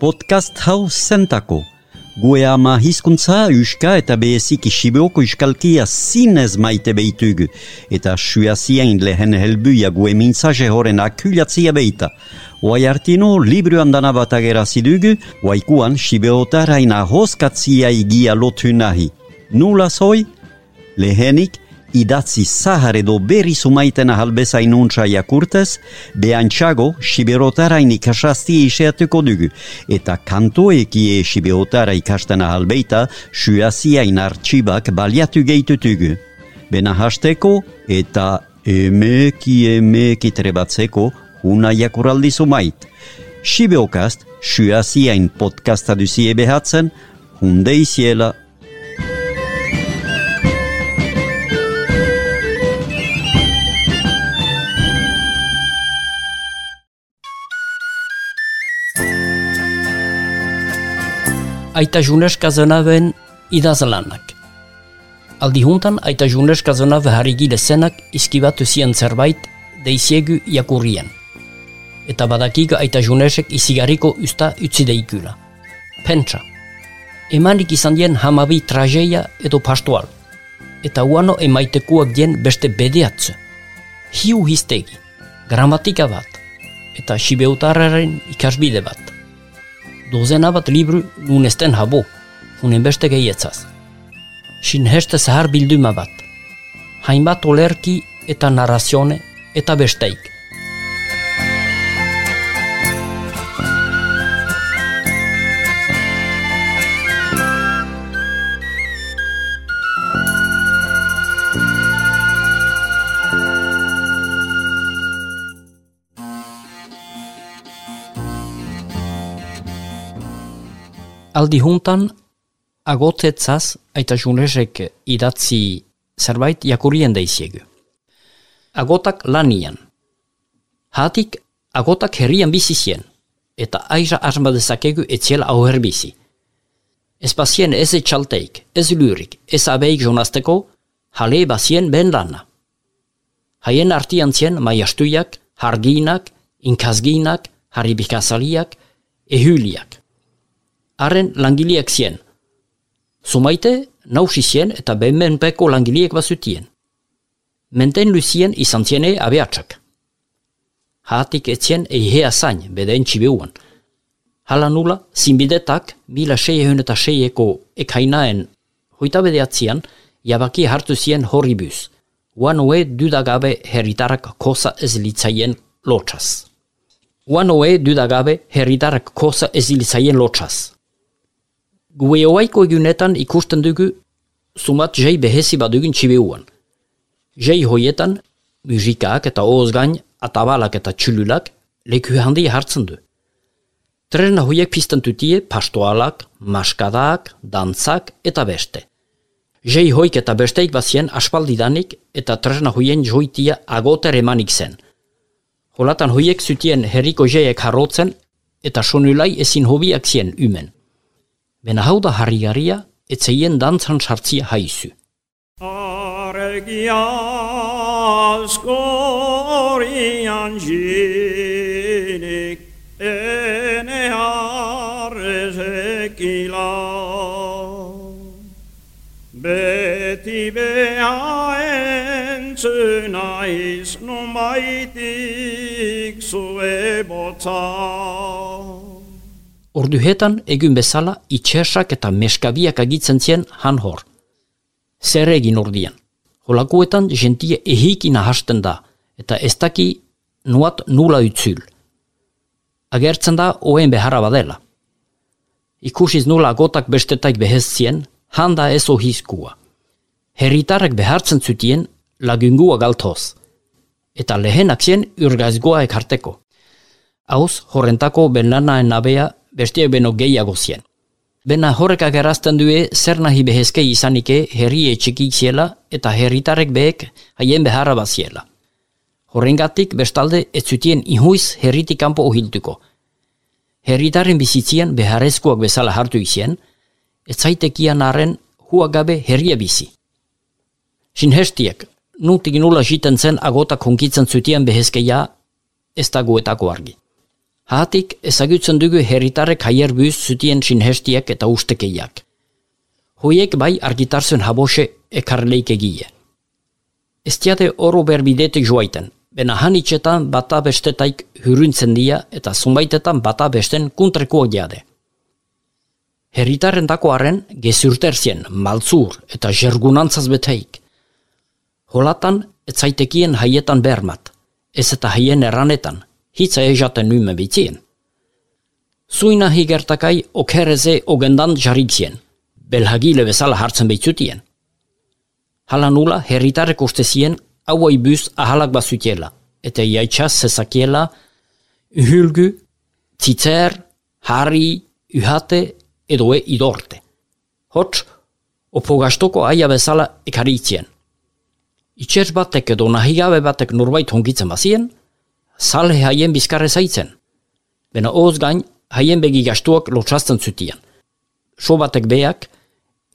podcast hau zentako. Gue ama hizkuntza, uska eta behezik isibeoko iskalkia zinez maite behitugu, eta suaziain lehen helbuia gue mintzaje horren akuliatzia behita. Oai artino, libru andana bat agerazidugu, oaikuan sibeotaraina hoskatzia igia lotu nahi. Nula zoi? Lehenik, idatzi zahar edo berri sumaiten ahalbeza inuntza jakurtez, behantxago siberotara ikasasti iseatuko dugu, eta kantoekie siberotara ikasten ahalbeita suazia inartxibak baliatu gehitutugu. Bena hasteko eta emeki emeki trebatzeko una jakuraldi sumait. Sibeokast, suazia in podcasta duzie behatzen, hunde iziela aita juneska zenaben idazlanak. Aldi juntan, aita juneska zenabe harrigile zenak izkibatu zien zerbait deiziegu jakurrien. Eta badakik aita junesek izigariko usta utzi deikula. Pentsa. Emanik izan dien hamabi trajeia edo pastual. Eta uano emaitekuak dien beste bedeatze. Hiu histegi, gramatika bat, eta sibeutararen ikasbide bat dozena bat libru nun esten habo, hunen beste gehietzaz. Sin heste zahar bilduma bat, hainbat olerki eta narrazione eta besteik. Aldi juntan agotetzaz aita junesek idatzi zerbait jakurien daiziegu. Agotak lanian. Hatik agotak herrian bizi eta aira arma dezakegu etziela auher bizi. Ez bazien ez etxalteik, ez lurik, ez abeik jonazteko, jale bazien ben lana. Haien artian zien maiastuiak, harginak, inkazginak, haribikazaliak, ehuliak haren langiliek zien. Zumaite, nausi zien eta behenmenpeko langiliek bazutien. Menten luzien izan ziene abeatsak. Hatik etzien eihea zain, bedeen txibeuan. Hala nula, zinbidetak, mila eta seieko ekainaen hoita bedeatzean, jabaki hartu zien horribuz. Uan oe dudagabe herritarak kosa ez litzaien lotxaz. Uan oe dudagabe herritarak kosa ez litzaien lotxaz. Gue oaiko egunetan ikusten dugu sumat jai behezi badugun txibeuan. Jai hoietan, muzikak eta ozgain, atabalak eta txululak, leku handi hartzen du. Trena hoiek pizten tutie pastoalak, maskadak, dantzak eta beste. Jai hoik eta besteik bazien aspaldidanik eta trena hoien joitia agoter emanik zen. Holatan hoiek zutien herriko jaiek harrotzen eta sonulai ezin hobiak zien umen. Bena hau da harri garia, etzeien dantzan sartzia haizu. Argi askorian jinik, ene harrezekila. Beti beha entzuna iznu maitik zue botzak. Orduhetan egun bezala itxersak eta meskabiak agitzen zien han hor. Zer egin ordian. Holakuetan jentie ehikin ahasten da, eta ez daki nuat nula utzul. Agertzen da oen beharra badela. Ikusiz nula gotak bestetaik behezien, handa ez ohizkua. Herritarrak behartzen zutien lagungua galtoz, eta lehenak zien urgazgoa ekarteko. Hauz, horrentako benlanaen nabea bestia beno gehiago zien. Bena horrek agerazten due zer nahi behezke izanike herri etxekik ziela eta herritarek behek haien beharra baziela. Horrengatik bestalde ez zutien ihuiz herritik kanpo ohiltuko. Herritaren bizitzien beharrezkoak bezala hartu izien, ez zaitekian arren huagabe herria bizi. Sin hestiek, nutik nula jiten zen agotak hunkitzen zutien behezkeia ez dagoetako argi. Hatik ezagutzen dugu herritarek haierbuz zutien sinhestiak eta ustekeiak. Hoiek bai argitarzuen habose ekarleik egie. Ez tiate oro berbidetik joaiten, bena hanitxetan bata bestetaik huruntzen dia eta zunbaitetan bata besten kuntreko jade. Herritarren dakoaren gezurterzien, maltzur eta jergunantzaz beteik. Holatan etzaitekien haietan bermat, ez eta haien erranetan, hitza ejaten nume bitzien. Zuina higertakai okereze ogendan jarritzien, belhagile bezala hartzen behitzutien. Hala nula herritarrek ustezien hauai buz ahalak bazutiela, eta iaitxaz zezakiela, uhulgu, tzitzer, harri, uhate, edo e idorte. Hots, opogastoko aia bezala ekaritzien. Itxer batek edo nahigabe batek norbait hongitzen bazien, salhe haien bizkarre zaitzen. Bena oz gain, haien begi gastuak lotxazten zutien. So batek beak,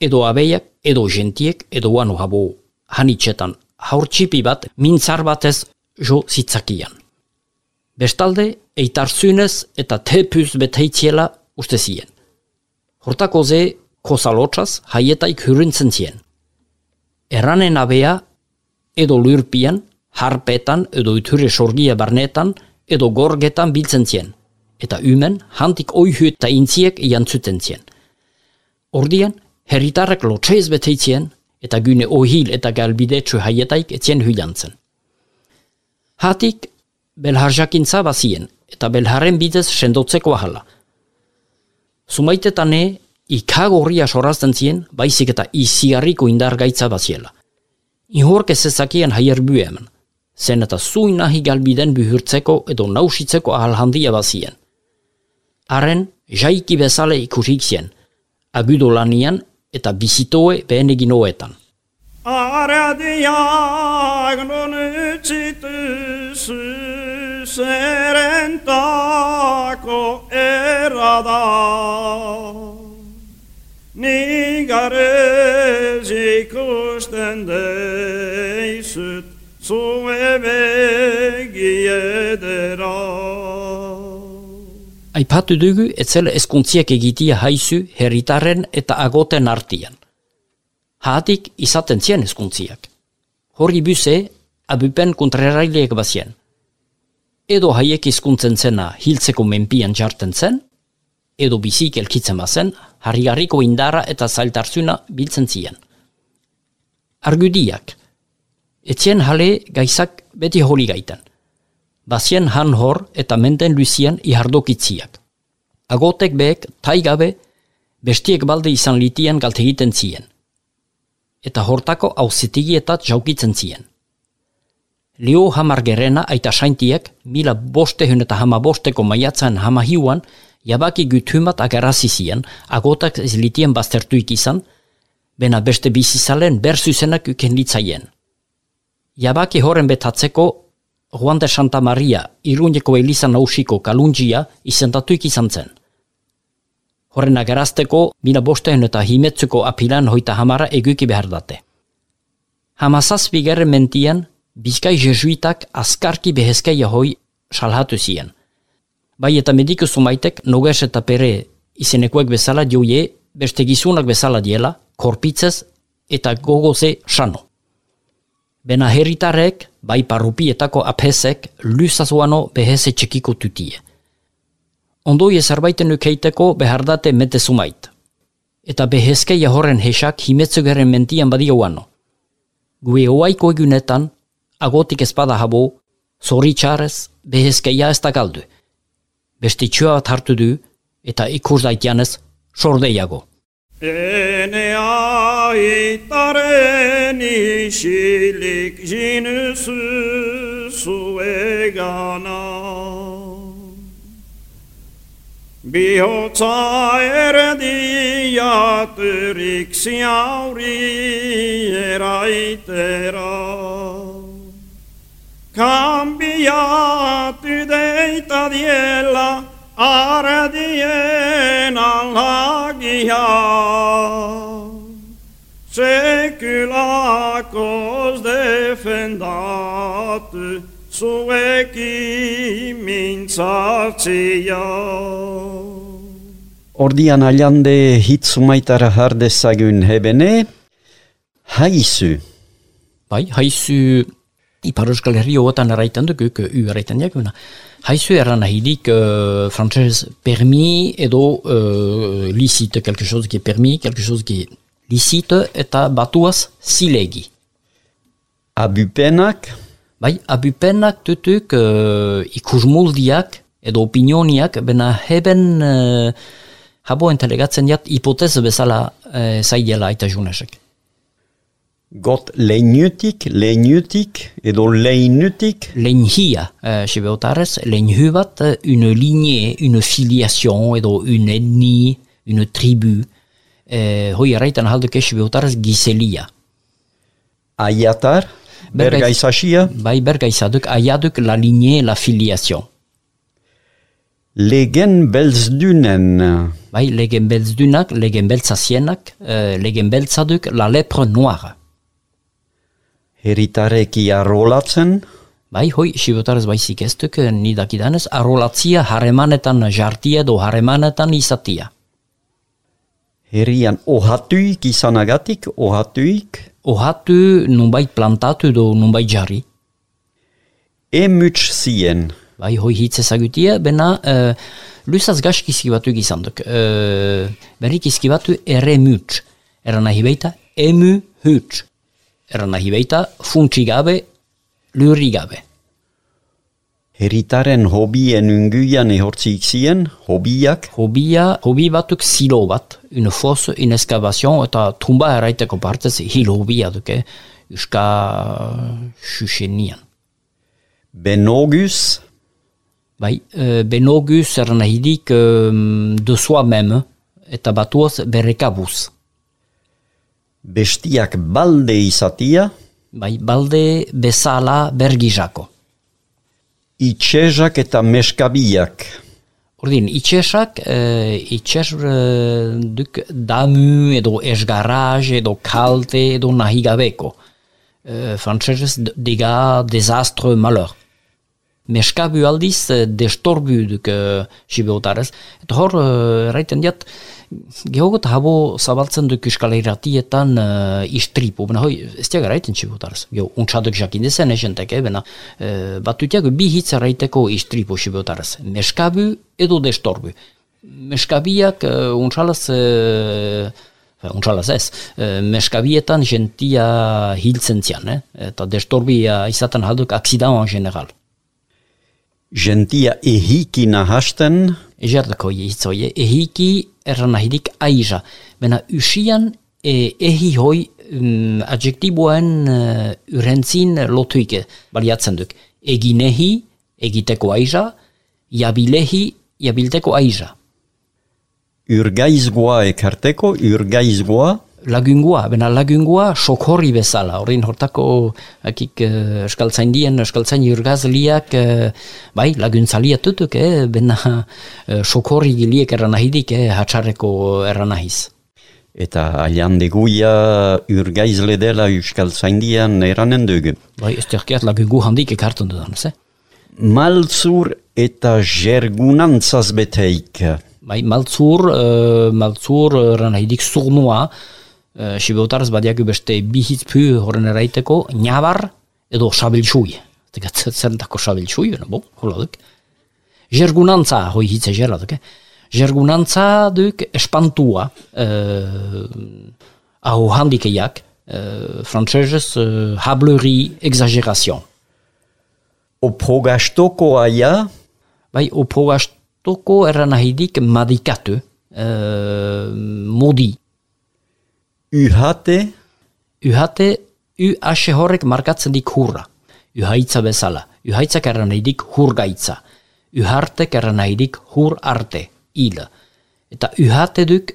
edo abeiak, edo gentiek, edo wano habo hanitxetan haurtxipi bat mintzar batez jo zitzakian. Bestalde, eitarzunez eta tepuz beteitziela uste zien. Hortako ze, kosalotxaz haietaik hurrintzen zien. Erranen abea, edo lurpian, harpetan edo iturre sorgia barnetan edo gorgetan biltzen zien, eta umen hantik oihu eta intziek jantzuten zien. Ordian, herritarrek lotxeiz beteitzien, eta gyne ohil eta galbidetsu haietaik etzien huilantzen. Hatik, belharjakintza bazien, eta belharren bidez sendotzeko ahala. Sumaitetan e, ikagorria sorazten zien, baizik eta iziarriko indar gaitza baziela. Ihork ez ezakien haier hemen, zen eta zuin nahi galbiden buhurtzeko edo nausitzeko ahal handia bazien. Haren, jaiki bezale ikusik zien, agudo lanian eta bizitoe behen egin hoetan. Aradiak non utzitu serentako erada Nigarez ikusten deizut Aipatu dugu etzela eskuntziak egitia haizu herritaren eta agoten artian. Haatik izaten zien eskuntziak. Hori buze, abupen kontreraileek bazien. Edo haiek izkuntzen zena hiltzeko menpian jarten zen, edo bizik elkitzen bazen, harrigarriko indara eta zailtarzuna biltzen zien. Argudiak. Etzien hale gaizak beti hori gaiten bazien han hor eta menden luzian ihardokitziak. Agotek behek, taigabe, bestiek balde izan litian galtegiten zien. Eta hortako hauzetigietat jaukitzen zien. Leo hamar gerena aita saintiek, mila boste eta hama bosteko maiatzen hama hiuan, jabaki gutumat agarazi zien, agotak ez litien baztertuik izan, bena beste bizizalen berzuzenak uken litzaien. Jabaki horren betatzeko Juan de Santa Maria, iruneko Eliza nausiko kalungia izendatuik izan zen. Horren agerazteko, mina bostean eta himetzuko apilan hoita hamara eguki behar date. Hamazaz bigarren mentian, bizkai jesuitak askarki behezkai hoi salhatu zien. Bai eta mediku sumaitek noges eta pere izenekoek bezala dioie, beste gizunak bezala diela, korpitzez eta gogoze sano. Bena herritarek, bai parrupietako apesek, luzazuano beheze txekiko tutie. Ondoi ezarbaiten ukeiteko behardate mete sumait. Eta behezke jahorren hesak himetzugeren mentian badia uano. Gue oaiko egunetan, agotik espada habo, zori txarez, behezke ja ez da galdu. Txua bat hartu du, eta ikur daitianez, sordeiago. Ene aitaren isilik jinusu zuegana Bihotza erdiaturik ziauri eraitera Kambiatu deita diela ardien alagia seculacos defendat zueki mintzatzia. Ordian aliande hitzumaitara jardezagun hebene, haizu. Bai, haizu Ipar Euskal Herri hoetan erraiten duk, u erraiten diaguna. Haizu erran nahidik uh, frantzez permis edo uh, licite, quelque chose qui est permis, quelque chose qui est licite, eta batuaz zilegi. Abupenak, Bai, abupenak tutuk uh, ikusmuldiak edo opinioniak, bena heben uh, habo entelegatzen jat hipoteze bezala uh, zaidela eta junesek. gått lenjutik, lenjutik, et dans lenjutik Lenhia, chez eh, Beotares, lenhuvat, eh, une lignée, une filiation, et dans une ethnie, une tribu. Eh, Hoiareitan halduke chez Beotares giselia. Ayatar, bergaisashia Bai bergaisaduk, ayaduk, la lignée, la filiation. Legenbelsdunen. Bai legenbelsdunak, legenbelsasienak, legenbelsaduk, la lèpre noire. Heritareki arrolatzen, Bai, hoi, sibotarez baizik ez duk, eh, ni dakidanez, arrolatzia harremanetan jartia edo harremanetan izatia. herrian ohatuik izanagatik, ohatuik, Ohatu nunbait plantatu edo nunbait jarri. emuts zien, Bai, hoi hitz ezagutia, bena uh, lusaz gask izkibatu izan duk. Uh, berrik izkibatu ere muts. Eran nahi baita emu huts. Eran nahi baita funtsi gabe, lurri gabe. Heritaren hobien unguian ehortzik zien, hobiak, Hobia, hobi batuk silo bat, une fosse, une excavation, eta tumba erraiteko partez hil hobia duke, uska xusenian. benogus, Bai, uh, benogus eran nahidik um, de soi-même, eta batuaz berrekabuz. Bestiak balde izatia, Bai, balde bezala bergizako. itxezak eta meskabiak, Ordin, itxesak, uh, itxes uh, duk damu edo esgarraz edo kalte edo nahi gabeko. Uh, Frantzesez, dega, desastre, malheur. Meskabu aldiz, uh, destorbu duk uh, sibeotarez. Eta hor, uh, raiten diat, gehogot habo zabaltzen duk euskaleratietan uh, istripu. Bena hoi, ez tiaga raiten sibeotarez. Geho, untsaduk jakin dezen esenteke, bena uh, batutiago bi hitz raiteko istripu sibeotarez. Meskabu edo destorbu. Meskabiak uh, untsalaz... Uh, Untsalaz ez, uh, meskabietan gentia hiltzen zian, eh? eta destorbia izaten halduk aksidan en general. Gentia ehiki nahasten, Ejardako hitzoie, ehiki erran nahidik aiza. Bena usian e, ehi hoi um, adjektiboen uh, urentzin lotuike baliatzen duk. Eginehi, egiteko aiza, jabilehi, jabilteko aiza. urgaizgoa ekarteko, urgaizgoa, Lagungua, bena lagungua sokorri bezala, horrein hortako akik uh, eskaltzaindien, eskaltzain urgazliak, uh, bai, laguntzalia tutuk, eh, bena uh, sokorri giliek erranahidik, eh, hatxarreko erranahiz. eta aliandeguia urgaizle dela euskal zaindian eranen dugu. Bai, ez terkiat lagungu handik ekartzen dudan, ze? Maltzur eta jergunantzaz beteik, Bai, maltzur, uh, maltzur erranahidik zurnua, uh, sibeotarz badiaku beste bihitzpu horren eraiteko, nabar edo. Tegat zerentako sabilxui, bena, bo, hola duk. Jergunantza, hoi hitze jera duk, eh? Jergunantza duk espantua, uh, aho handikeiak, uh, frantzesez, uh, hablerie, exagération. opogastoko aia, Bai, opogastoko erran nahidik madikatu, uh, modi. Uhate, Uhate, u ase horrek markatzen dik hurra. Uhaitza bezala. Uhaitzak erran nahidik hurgaitza. Uhartek erran nahidik hur arte, hil. Eta uhate duk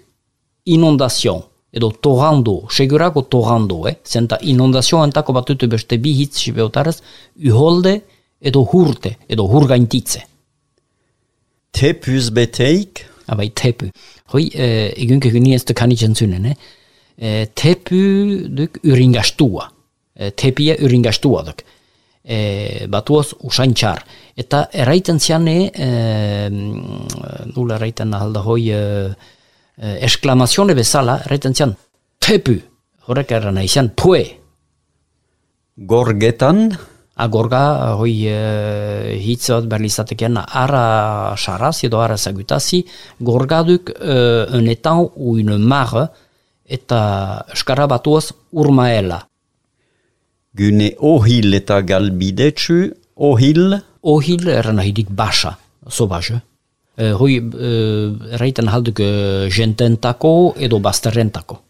inundazion, edo torrando, segurako torrando, eh? Zenta inundazio entako batutu beste bi hitz sibeotarez, uholde edo hurte, edo hurgaintitze. tepuz beteik, Aber tepu. Hoi, äh, egunke huni ez kan ich entzunen, eh? Äh, tepu duk uringastua. Äh, tepia uringastua duk. e, batuaz usain txar. Eta erraiten ziane, e, nula erraiten ahalda hoi, e, e, esklamazione bezala, erraiten zian, tepu, horrek erran izan, pue. Gorgetan, Agorga, hoi e, hitz bat berlizatekean, ara saraz edo ara zagutazi, gorgaduk e, un etan ou une mare, eta eskara batuaz urmaela. gune ohil eta galbidetsu, ohil, Ohil erran ahidik basa, sobaz. E, hoi e, erraiten halduk e, jententako edo bazterrentako.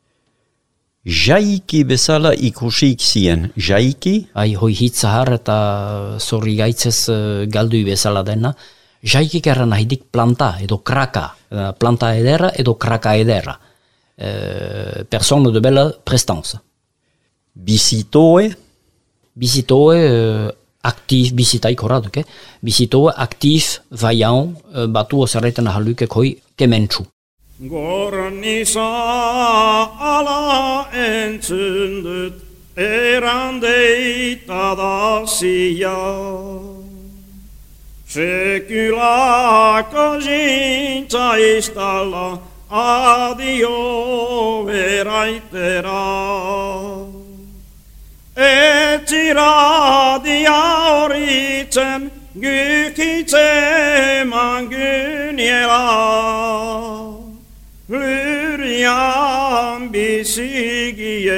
jaiki bezala ikusik zien, jaiki, Ai, hoi hitz zahar eta zorri gaitzez e, galdui bezala dena, jaikik erran ahidik planta edo kraka, e, planta edera edo kraka edera. eh, personer de bella prestanza. Bisitoe? Bisitoe, eh, aktiv, bisitai korat, ok? Bisitoe aktiv vaian eh, batu osareten haluke koi kementsu. Gornissa ala entzündet erandeita da Sekylaka zinta istalla adio veraitera. Etsiradia oritzen gykitseman gyniela. Lyrian bisigieno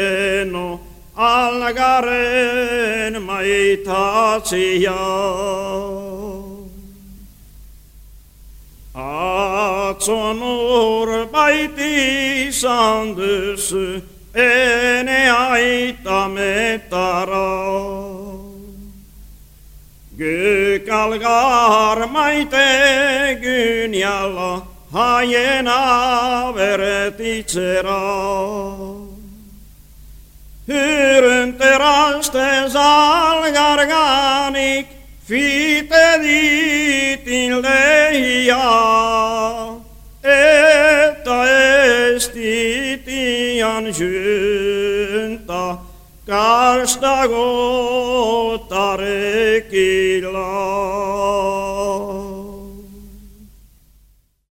algaren maitatsia. katsonut vaitissandus, ene aita metara. Kykalgar maite gynjalla, hajena vertitseraa. Hyryn teraste salgarganik, fite ditin lehiaa. jan junta karsta go tarekila.